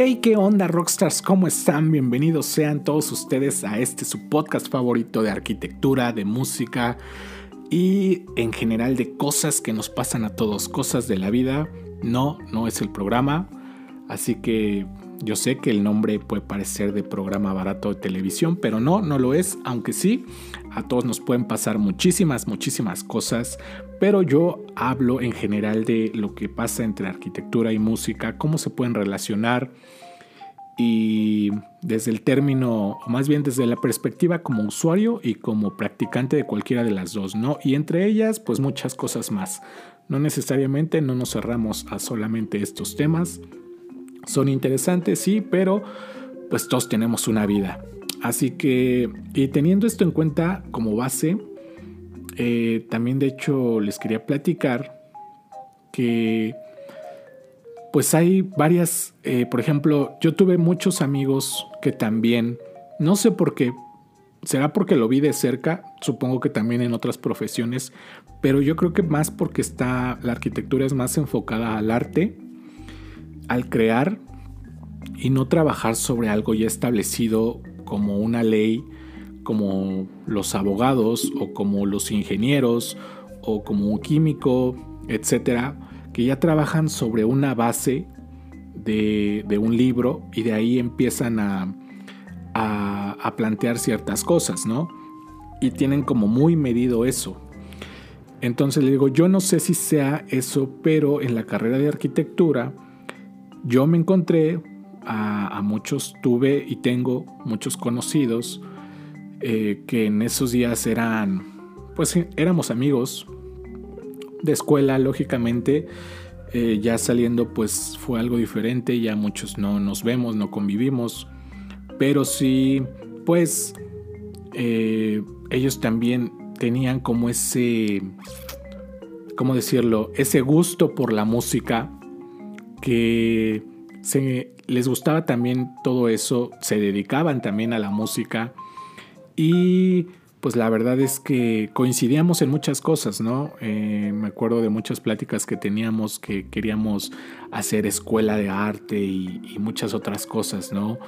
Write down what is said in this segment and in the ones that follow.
Hey, ¿qué onda, Rockstars? ¿Cómo están? Bienvenidos sean todos ustedes a este su podcast favorito de arquitectura, de música y en general de cosas que nos pasan a todos, cosas de la vida. No, no es el programa, así que yo sé que el nombre puede parecer de programa barato de televisión, pero no, no lo es, aunque sí, a todos nos pueden pasar muchísimas, muchísimas cosas, pero yo hablo en general de lo que pasa entre arquitectura y música, cómo se pueden relacionar y desde el término, o más bien desde la perspectiva como usuario y como practicante de cualquiera de las dos, ¿no? Y entre ellas, pues muchas cosas más. No necesariamente no nos cerramos a solamente estos temas, son interesantes, sí, pero pues todos tenemos una vida. Así que, y teniendo esto en cuenta como base, eh, también de hecho les quería platicar que pues hay varias, eh, por ejemplo, yo tuve muchos amigos que también, no sé por qué, será porque lo vi de cerca, supongo que también en otras profesiones, pero yo creo que más porque está, la arquitectura es más enfocada al arte al crear y no trabajar sobre algo ya establecido como una ley, como los abogados o como los ingenieros o como un químico, etcétera, que ya trabajan sobre una base de, un libro y de ahí empiezan a, a, a plantear ciertas cosas, ¿no? Y tienen como muy medido eso. Entonces le digo, yo no sé si sea eso, pero en la carrera de arquitectura, yo me encontré a, muchos, tuve y tengo muchos conocidos eh, que en esos días eran, pues éramos amigos de escuela, lógicamente. Eh, ya saliendo pues fue algo diferente, ya muchos no nos vemos, no convivimos, pero sí pues eh, ellos también tenían como ese, ¿cómo decirlo? Ese gusto por la música que se, les gustaba también todo eso, se dedicaban también a la música y pues la verdad es que coincidíamos en muchas cosas, ¿no? Eh, me acuerdo de muchas pláticas que teníamos que queríamos hacer escuela de arte y, muchas otras cosas, ¿no?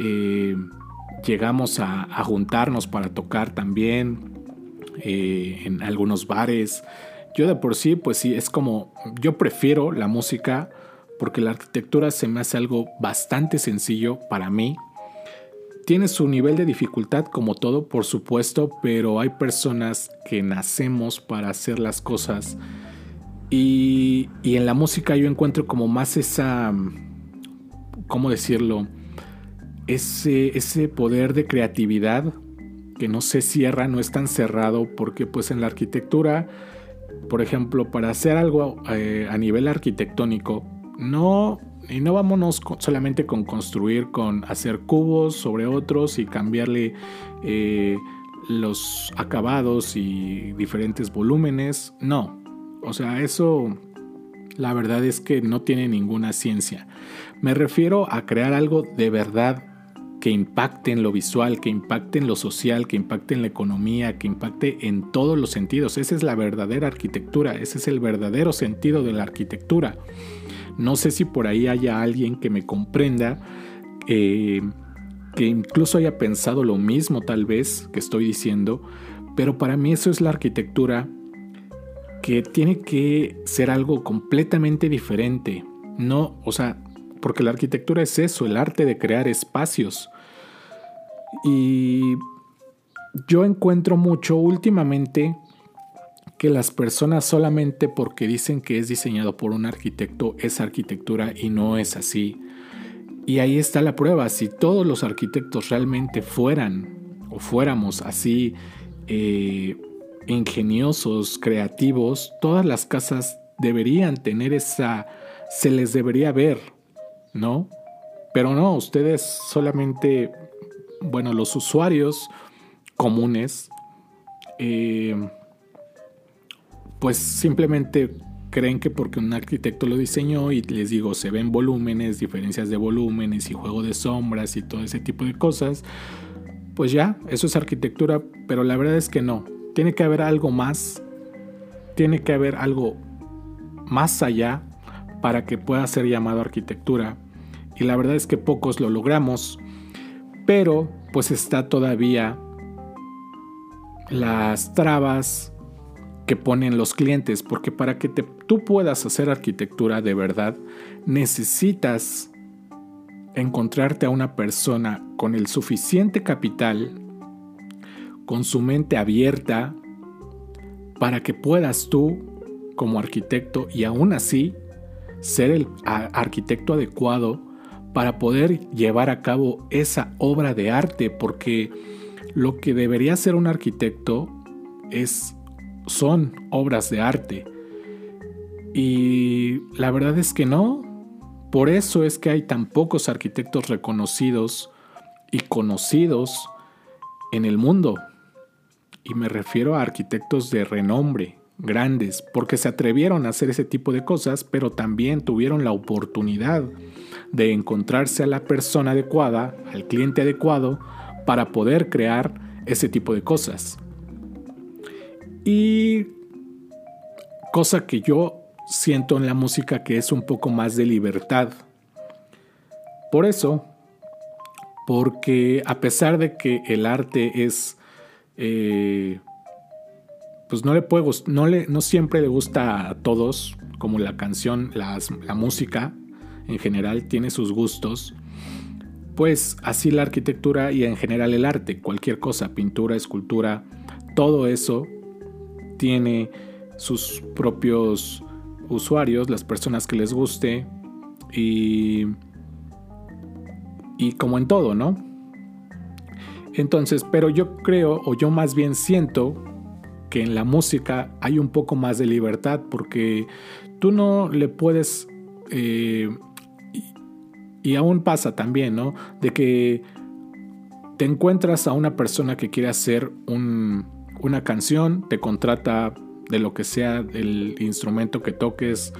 Eh, llegamos a, juntarnos para tocar también eh, en algunos bares. Yo de por sí, pues sí, es como, yo prefiero la música porque la arquitectura se me hace algo bastante sencillo para mí. Tiene su nivel de dificultad como todo, por supuesto, pero hay personas que nacemos para hacer las cosas y, en la música yo encuentro como más esa, ¿cómo decirlo? Ese, ese poder de creatividad que no se cierra, no es tan cerrado, porque pues en la arquitectura, por ejemplo, para hacer algo eh, a nivel arquitectónico, no, y no vámonos solamente con construir, con hacer cubos sobre otros y cambiarle eh, los acabados y diferentes volúmenes. No, o sea, eso la verdad es que no tiene ninguna ciencia. Me refiero a crear algo de verdad que impacte en lo visual, que impacte en lo social, que impacte en la economía, que impacte en todos los sentidos. Esa es la verdadera arquitectura, ese es el verdadero sentido de la arquitectura. No sé si por ahí haya alguien que me comprenda, eh, que incluso haya pensado lo mismo tal vez que estoy diciendo, pero para mí eso es la arquitectura que tiene que ser algo completamente diferente. No, o sea, porque la arquitectura es eso, el arte de crear espacios. Y yo encuentro mucho últimamente que las personas solamente porque dicen que es diseñado por un arquitecto es arquitectura y no es así. Y ahí está la prueba, si todos los arquitectos realmente fueran o fuéramos así eh, ingeniosos, creativos, todas las casas deberían tener esa, se les debería ver, ¿no? Pero no, ustedes solamente, bueno, los usuarios comunes, eh, pues simplemente creen que porque un arquitecto lo diseñó y les digo, se ven volúmenes, diferencias de volúmenes y juego de sombras y todo ese tipo de cosas, pues ya, eso es arquitectura, pero la verdad es que no. Tiene que haber algo más, tiene que haber algo más allá para que pueda ser llamado arquitectura. Y la verdad es que pocos lo logramos, pero pues está todavía las trabas que ponen los clientes, porque para que tú puedas hacer arquitectura de verdad, necesitas encontrarte a una persona con el suficiente capital, con su mente abierta, para que puedas tú, como arquitecto, y aún así, ser el arquitecto adecuado para poder llevar a cabo esa obra de arte, porque lo que debería ser un arquitecto es, son obras de arte. Y la verdad es que no. Por eso es que hay tan pocos arquitectos reconocidos y conocidos en el mundo. Y me refiero a arquitectos de renombre, grandes, porque se atrevieron a hacer ese tipo de cosas, pero también tuvieron la oportunidad de encontrarse a la persona adecuada, al cliente adecuado, para poder crear ese tipo de cosas. Y cosa que yo siento en la música que es un poco más de libertad. Por eso, porque a pesar de que el arte es, eh, pues no le puede no le, no siempre le gusta a todos, como la canción, la música en general tiene sus gustos. Pues así la arquitectura y en general el arte, cualquier cosa, pintura, escultura, todo eso tiene sus propios usuarios, las personas que les guste y, y como en todo, ¿no? Entonces, pero yo creo, o yo más bien siento, que en la música hay un poco más de libertad porque tú no le puedes eh, y aún pasa también, ¿no? De que te encuentras a una persona que quiere hacer una canción, te contrata de lo que sea el instrumento que toques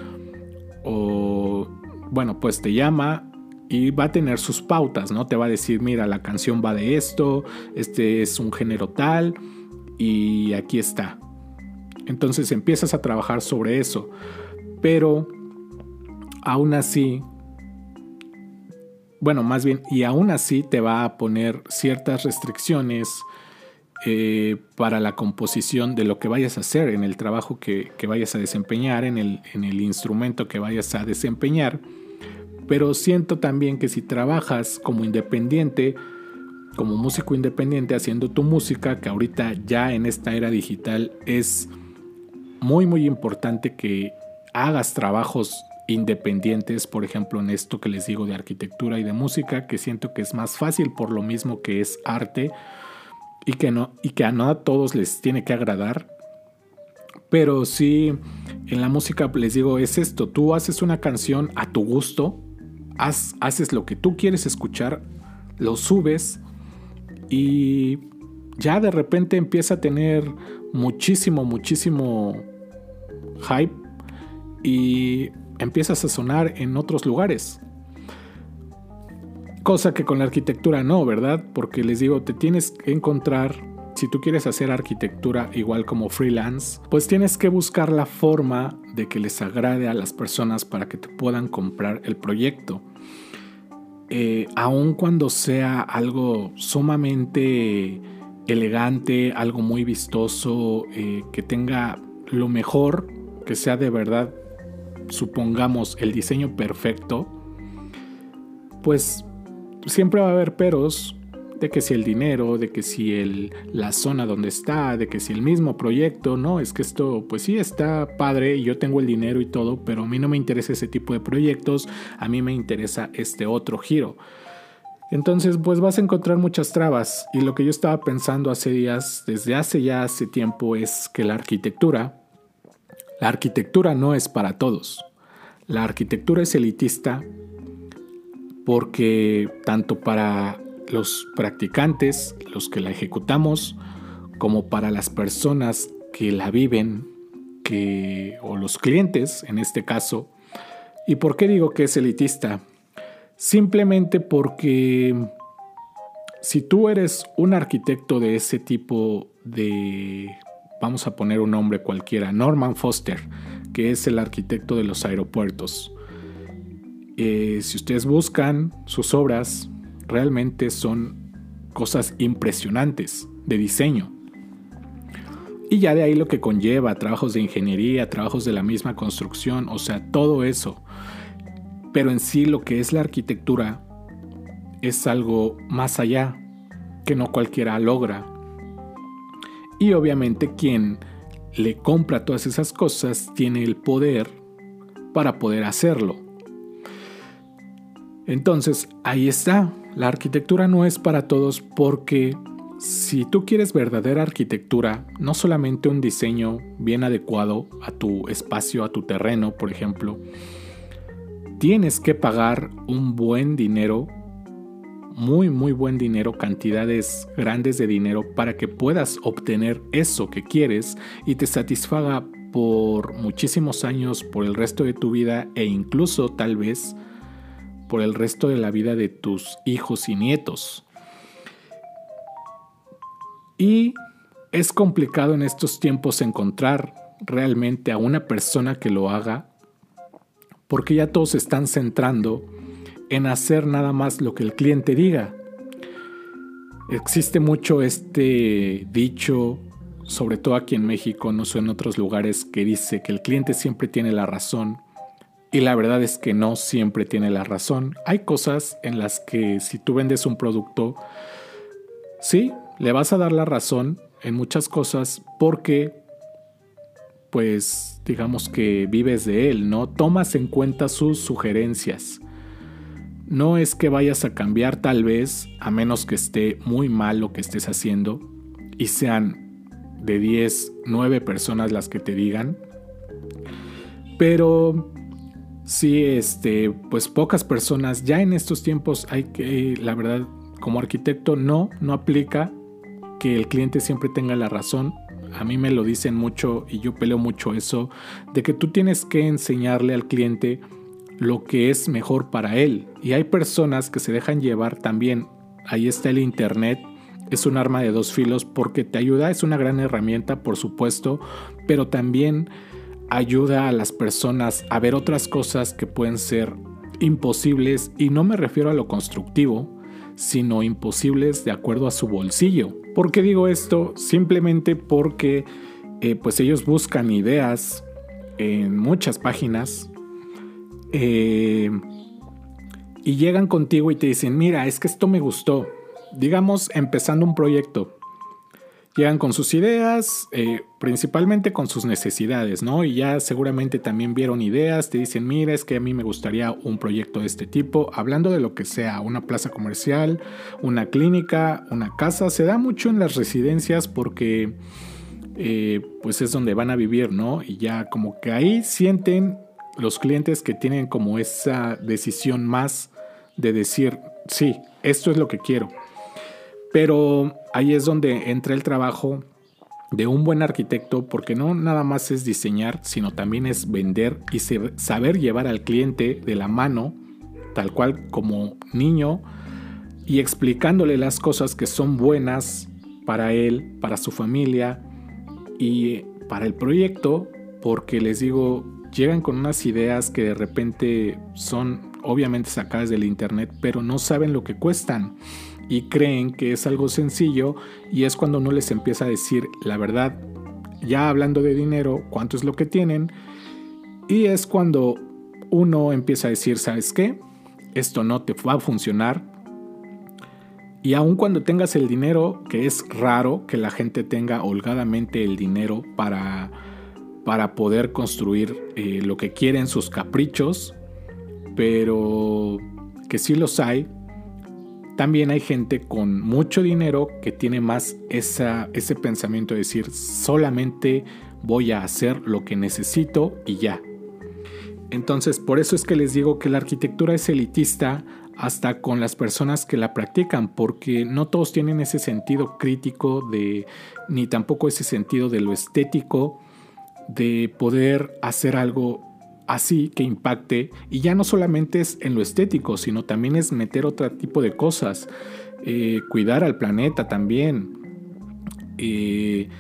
o bueno, pues te llama y va a tener sus pautas, ¿no? Te va a decir, mira, la canción va de esto, este es un género tal y aquí está. Entonces empiezas a trabajar sobre eso, pero aún así bueno, más bien, y aún así te va a poner ciertas restricciones eh, para la composición de lo que vayas a hacer, en el trabajo que, vayas a desempeñar, en el, en el instrumento que vayas a desempeñar. Pero siento también que si trabajas como independiente, como músico independiente haciendo tu música, que ahorita ya en esta era digital es muy muy importante que hagas trabajos independientes, por ejemplo, en esto que les digo de arquitectura y de música, que siento que es más fácil por lo mismo que es arte y que, no, y que a no a todos les tiene que agradar. Pero sí, en la música les digo, es esto, tú haces una canción a tu gusto, haces lo que tú quieres escuchar, lo subes y ya de repente empieza a tener muchísimo, muchísimo hype y empiezas a sonar en otros lugares. Cosa que con la arquitectura no, ¿verdad? Porque les digo, te tienes que encontrar, si tú quieres hacer arquitectura igual como freelance, pues tienes que buscar la forma de que les agrade a las personas para que te puedan comprar el proyecto. Eh, aun cuando sea algo sumamente elegante, algo muy vistoso, eh, que tenga lo mejor, que sea de verdad supongamos el diseño perfecto, pues siempre va a haber peros de que si el dinero, de que si el, la zona donde está, de que si el mismo proyecto, no, es que esto pues sí está padre yo tengo el dinero y todo, pero a mí no me interesa ese tipo de proyectos, a mí me interesa este otro giro. Entonces pues vas a encontrar muchas trabas y lo que yo estaba pensando hace días, desde hace ya hace tiempo, es que la arquitectura, la arquitectura no es para todos. La arquitectura es elitista porque tanto para los practicantes, los que la ejecutamos, como para las personas que la viven, que, o los clientes en este caso. ¿Y por qué digo que es elitista? Simplemente porque si tú eres un arquitecto de ese tipo de vamos a poner un nombre cualquiera, Norman Foster, que es el arquitecto de los aeropuertos. Eh, si ustedes buscan sus obras, realmente son cosas impresionantes de diseño. Y ya de ahí lo que conlleva, trabajos de ingeniería, trabajos de la misma construcción, o sea, todo eso. Pero en sí lo que es la arquitectura es algo más allá, que no cualquiera logra. Y obviamente quien le compra todas esas cosas tiene el poder para poder hacerlo. Entonces, ahí está. La arquitectura no es para todos porque si tú quieres verdadera arquitectura, no solamente un diseño bien adecuado a tu espacio, a tu terreno, por ejemplo, tienes que pagar un buen dinero, muy, muy buen dinero, cantidades grandes de dinero para que puedas obtener eso que quieres y te satisfaga por muchísimos años, por el resto de tu vida e incluso tal vez por el resto de la vida de tus hijos y nietos. Y es complicado en estos tiempos encontrar realmente a una persona que lo haga porque ya todos se están centrando en hacer nada más lo que el cliente diga. Existe mucho este dicho, sobre todo aquí en México, no sé en otros lugares, que dice que el cliente siempre tiene la razón y la verdad es que no siempre tiene la razón. Hay cosas en las que si tú vendes un producto, sí, le vas a dar la razón en muchas cosas porque, pues, digamos que vives de él, ¿no? Tomas en cuenta sus sugerencias. No es que vayas a cambiar tal vez, a menos que esté muy mal lo que estés haciendo y sean de 10, 9 personas las que te digan. Pero sí, este, pues pocas personas, ya en estos tiempos hay que, la verdad, como arquitecto no, no aplica que el cliente siempre tenga la razón. A mí me lo dicen mucho y yo peleo mucho eso, de que tú tienes que enseñarle al cliente lo que es mejor para él. Y hay personas que se dejan llevar también. Ahí está el Internet. Es un arma de dos filos porque te ayuda, es una gran herramienta, por supuesto, pero también ayuda a las personas a ver otras cosas que pueden ser imposibles y no me refiero a lo constructivo, sino imposibles de acuerdo a su bolsillo. ¿Por qué digo esto? Simplemente porque eh, pues ellos buscan ideas en muchas páginas eh, y llegan contigo y te dicen, mira, es que esto me gustó. Digamos, empezando un proyecto. Llegan con sus ideas, eh, principalmente con sus necesidades, ¿no? Y ya seguramente también vieron ideas, te dicen, mira, es que a mí me gustaría un proyecto de este tipo, hablando de lo que sea, una plaza comercial, una clínica, una casa, se da mucho en las residencias porque eh, pues es donde van a vivir, ¿no? Y ya como que ahí sienten los clientes que tienen como esa decisión más de decir, sí, esto es lo que quiero. Pero ahí es donde entra el trabajo de un buen arquitecto porque no nada más es diseñar, sino también es vender y saber llevar al cliente de la mano, tal cual como niño, y explicándole las cosas que son buenas para él, para su familia y para el proyecto, porque les digo, llegan con unas ideas que de repente son obviamente sacadas del internet, pero no saben lo que cuestan y creen que es algo sencillo y es cuando uno les empieza a decir la verdad, ya hablando de dinero, cuánto es lo que tienen y es cuando uno empieza a decir, ¿sabes qué? Esto no te va a funcionar. Y aun cuando tengas el dinero, que es raro que la gente tenga holgadamente el dinero para, para poder construir eh, lo que quieren, sus caprichos, pero que sí los hay, también hay gente con mucho dinero que tiene más ese pensamiento de decir solamente voy a hacer lo que necesito y ya. Entonces por eso es que les digo que la arquitectura es elitista hasta con las personas que la practican, porque no todos tienen ese sentido crítico de, ni tampoco ese sentido de lo estético, de poder hacer algo así que impacte y ya no solamente es en lo estético, sino también es meter otro tipo de cosas, eh, cuidar al planeta también. Eh,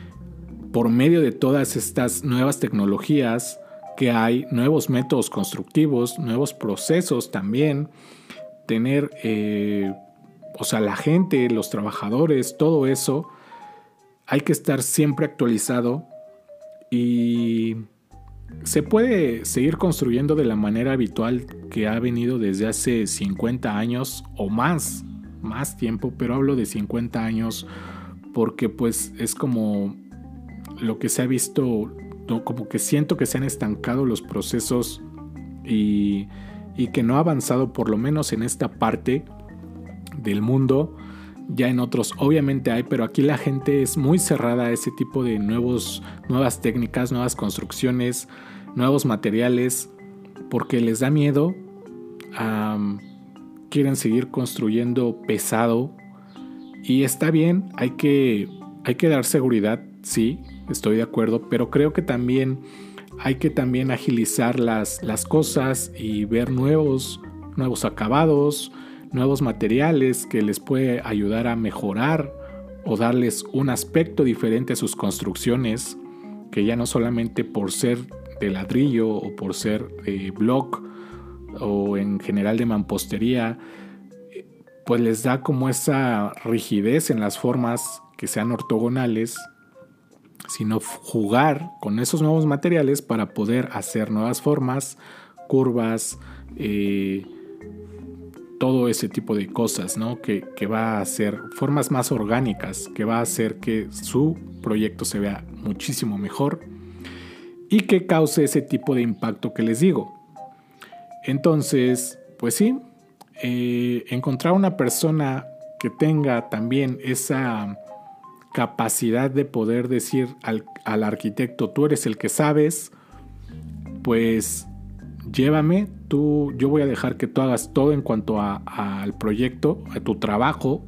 por medio de todas estas nuevas tecnologías, que hay nuevos métodos constructivos, nuevos procesos también, tener, eh, o sea, la gente, los trabajadores, todo eso, hay que estar siempre actualizado y se puede seguir construyendo de la manera habitual que ha venido desde hace 50 años o más, más tiempo, pero hablo de 50 años porque pues es como lo que se ha visto, como que siento que se han estancado los procesos y, y que no ha avanzado por lo menos en esta parte del mundo. Ya en otros obviamente hay, pero aquí la gente es muy cerrada a ese tipo de nuevos, nuevas técnicas, nuevas construcciones, nuevos materiales, porque les da miedo. quieren seguir construyendo pesado. Y está bien, hay que, hay que dar seguridad, sí, estoy de acuerdo, pero creo que también hay que también agilizar las, las cosas y ver nuevos, nuevos acabados, nuevos materiales que les puede ayudar a mejorar o darles un aspecto diferente a sus construcciones, que ya no solamente por ser de ladrillo o por ser de block o en general de mampostería, pues les da como esa rigidez en las formas que sean ortogonales, sino jugar con esos nuevos materiales para poder hacer nuevas formas, curvas, eh, todo ese tipo de cosas, ¿no? Que, que, va a hacer formas más orgánicas, que va a hacer que su proyecto se vea muchísimo mejor y que cause ese tipo de impacto que les digo. Entonces, pues sí, eh, encontrar una persona que tenga también esa capacidad de poder decir al, arquitecto, tú eres el que sabes, pues llévame, yo voy a dejar que tú hagas todo en cuanto al proyecto, a tu trabajo,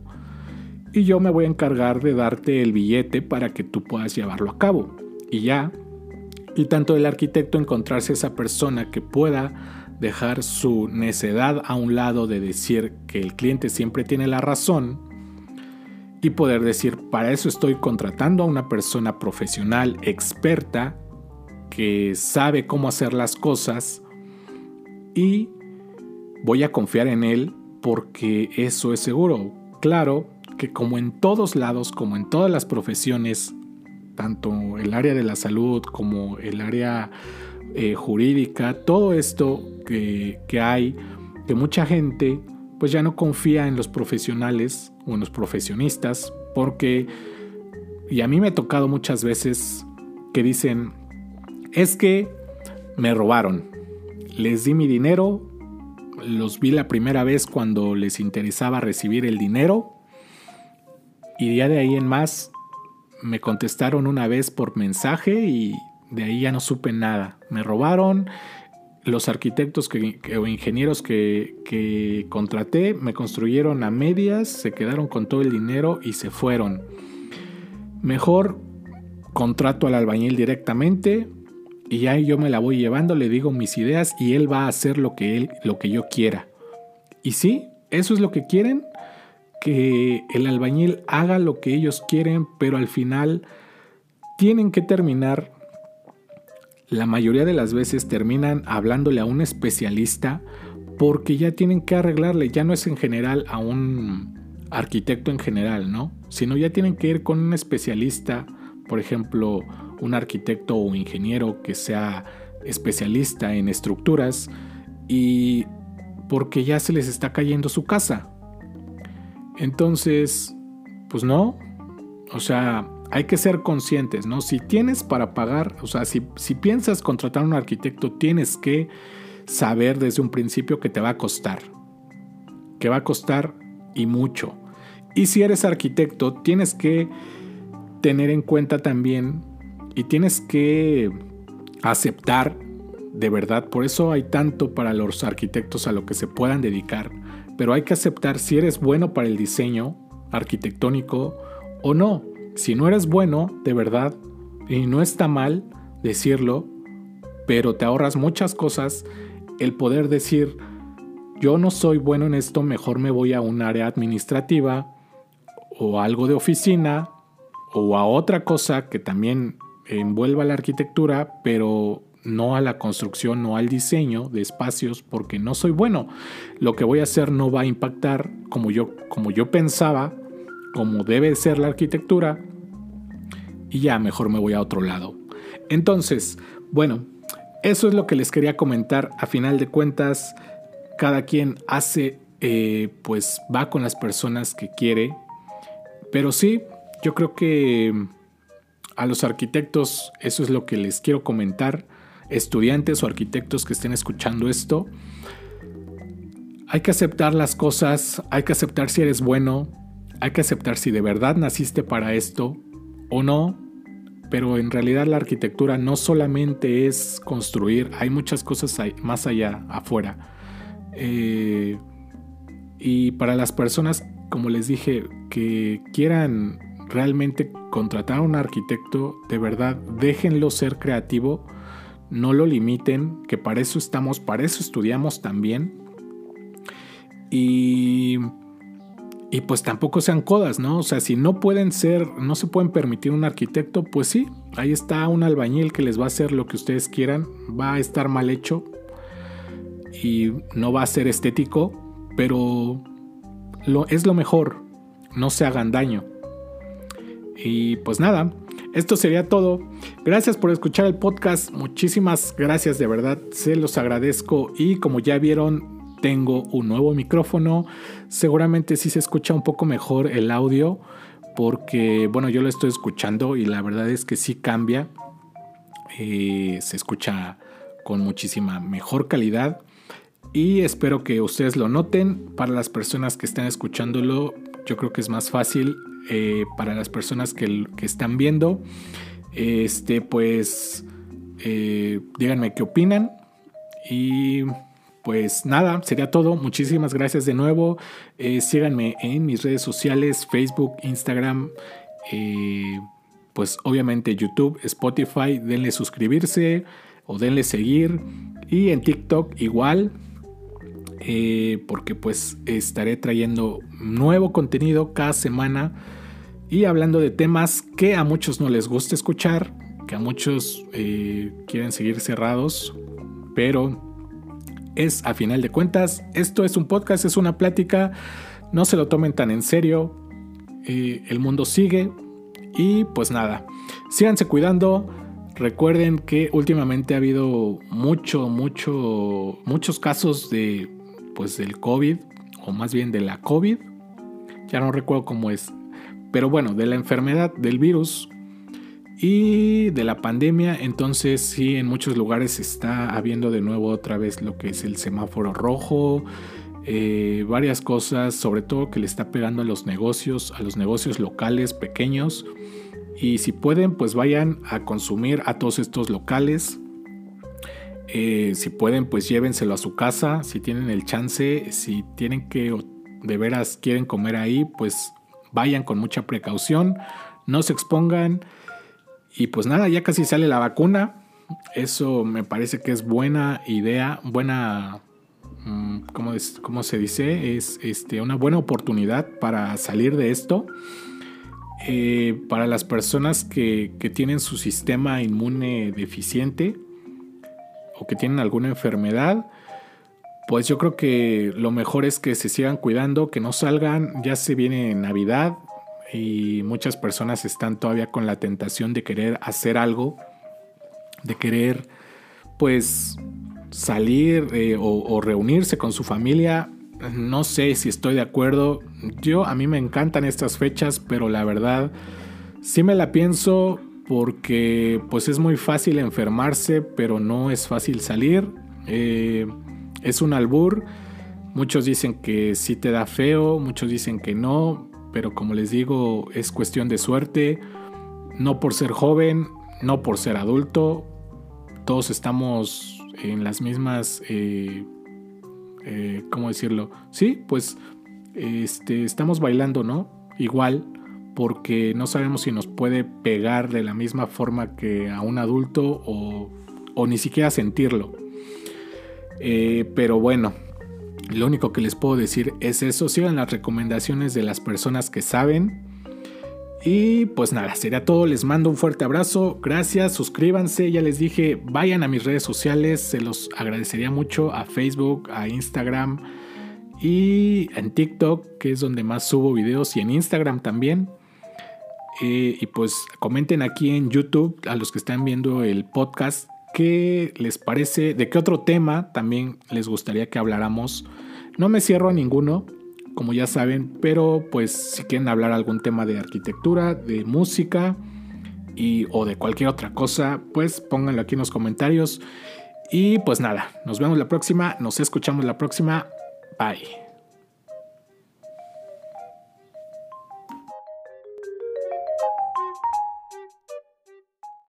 y yo me voy a encargar de darte el billete para que tú puedas llevarlo a cabo. Y ya, y tanto el arquitecto encontrarse esa persona que pueda dejar su necedad a un lado de decir que el cliente siempre tiene la razón y poder decir, para eso estoy contratando a una persona profesional, experta, que sabe cómo hacer las cosas y voy a confiar en él porque eso es seguro. Claro que como en todos lados, como en todas las profesiones, tanto el área de la salud como el área eh, jurídica, todo esto que, que hay, que mucha gente pues ya no confía en los profesionales o en los profesionistas, porque, y a mí me ha tocado muchas veces que dicen, es que me robaron, les di mi dinero, los vi la primera vez cuando les interesaba recibir el dinero, y ya de ahí en más me contestaron una vez por mensaje y de ahí ya no supe nada. Me robaron. Los arquitectos o ingenieros que, que contraté me construyeron a medias, se quedaron con todo el dinero y se fueron. Mejor contrato al albañil directamente y ya yo me la voy llevando, le digo mis ideas y él va a hacer lo que él lo que yo quiera. Y sí, eso es lo que quieren, que el albañil haga lo que ellos quieren, pero al final tienen que terminar, la mayoría de las veces terminan hablándole a un especialista porque ya tienen que arreglarle, ya no es en general a un arquitecto en general, ¿no? Sino ya tienen que ir con un especialista, por ejemplo, un arquitecto o ingeniero que sea especialista en estructuras y porque ya se les está cayendo su casa. Entonces, pues no, o sea, hay que ser conscientes, ¿no? Si tienes para pagar, o sea, si, piensas contratar a un arquitecto, tienes que saber desde un principio que te va a costar, que va a costar y mucho. Y si eres arquitecto, tienes que tener en cuenta también y tienes que aceptar de verdad, por eso hay tanto para los arquitectos a lo que se puedan dedicar pero hay que aceptar si eres bueno para el diseño arquitectónico o no. Si no eres bueno, de verdad, y no está mal decirlo, pero te ahorras muchas cosas, el poder decir, yo no soy bueno en esto, mejor me voy a un área administrativa o algo de oficina o a otra cosa que también envuelva la arquitectura, pero no a la construcción, no al diseño de espacios, porque no soy bueno. Lo que voy a hacer no va a impactar como yo, como yo pensaba, como debe ser la arquitectura, y ya mejor me voy a otro lado. Entonces, bueno, eso es lo que les quería comentar. A final de cuentas, cada quien hace, eh, pues va con las personas que quiere. Pero sí, yo creo que a los arquitectos eso es lo que les quiero comentar. Estudiantes o arquitectos que estén escuchando esto. Hay que aceptar las cosas, hay que aceptar si eres bueno, hay que aceptar si de verdad naciste para esto o no, pero en realidad la arquitectura no solamente es construir, hay muchas cosas más allá, afuera. Eh, y para las personas, como les dije, que quieran realmente contratar a un arquitecto, de verdad, déjenlo ser creativo, no lo limiten, que para eso estamos, para eso estudiamos también. Y y pues tampoco sean codas, ¿no? O sea, si no pueden ser, no se pueden permitir un arquitecto, pues sí, ahí está un albañil que les va a hacer lo que ustedes quieran, va a estar mal hecho y no va a ser estético, pero lo, es lo mejor, no se hagan daño. Y pues nada, esto sería todo. Gracias por escuchar el podcast. Muchísimas gracias de verdad. Se los agradezco. Y como ya vieron, tengo un nuevo micrófono. Seguramente sí se escucha un poco mejor el audio porque, bueno, yo lo estoy escuchando y la verdad es que sí cambia. Eh, se escucha con muchísima mejor calidad y espero que ustedes lo noten. Para las personas que están escuchándolo, yo creo que es más fácil. Eh, para las personas que, están viendo, este, pues, eh, díganme qué opinan y pues nada, sería todo. Muchísimas gracias de nuevo. Eh, síganme en mis redes sociales, Facebook, Instagram, pues obviamente YouTube, Spotify. Denle suscribirse o denle seguir. Y en TikTok igual. Porque pues estaré trayendo nuevo contenido cada semana y hablando de temas que a muchos no les gusta escuchar, que a muchos quieren seguir cerrados, pero es a final de cuentas, esto es un podcast, es una plática, no se lo tomen tan en serio, eh, el mundo sigue y pues nada, síganse cuidando. Recuerden que últimamente ha habido mucho, mucho, muchos casos de, pues del COVID, o más bien de la COVID. Ya no recuerdo cómo es. Pero bueno, de la enfermedad del virus y de la pandemia, entonces sí, en muchos lugares está habiendo de nuevo otra vez lo que es el semáforo rojo, eh, varias cosas, sobre todo que le está pegando a los negocios, a los negocios locales pequeños. Y si pueden, pues vayan a consumir a todos estos locales. Eh, si pueden, pues llévenselo a su casa. Si tienen el chance, si tienen que de veras quieren comer ahí, pues vayan con mucha precaución. No se expongan. Y pues nada, ya casi sale la vacuna. Eso me parece que es buena idea, buena, mm, ¿cómo, se dice? Es este, una buena oportunidad para salir de esto. Eh, para las personas que, que tienen su sistema inmune deficiente o que tienen alguna enfermedad, pues yo creo que lo mejor es que se sigan cuidando, que no salgan, ya se viene Navidad, y muchas personas están todavía con la tentación de querer hacer algo, de querer pues salir eh, o, reunirse con su familia. No sé si estoy de acuerdo. Yo a mí me encantan estas fechas, pero la verdad sí me la pienso porque pues es muy fácil enfermarse, pero no es fácil salir. Eh, es un albur. Muchos dicen que sí te da feo, muchos dicen que no pero como les digo, es cuestión de suerte, no por ser joven, no por ser adulto, todos estamos en las mismas, eh, eh, ¿cómo decirlo? Sí, pues este, estamos bailando, ¿no? Igual, porque no sabemos si nos puede pegar de la misma forma que a un adulto o, o ni siquiera sentirlo. Eh, pero bueno, lo único que les puedo decir es eso, sigan las recomendaciones de las personas que saben Y pues nada, sería todo. Les mando un fuerte abrazo. Gracias, suscríbanse. Ya les dije, vayan a mis redes sociales. Se los agradecería mucho a Facebook, a Instagram y en TikTok, que es donde más subo videos, y en Instagram también. Eh, y pues comenten aquí en YouTube a los que están viendo el podcast qué les parece, de qué otro tema también les gustaría que habláramos. No me cierro a ninguno, como ya saben, pero pues si quieren hablar algún tema de arquitectura, de música y o de cualquier otra cosa, pues pónganlo aquí en los comentarios. Y pues nada, nos vemos la próxima, nos escuchamos la próxima. Bye.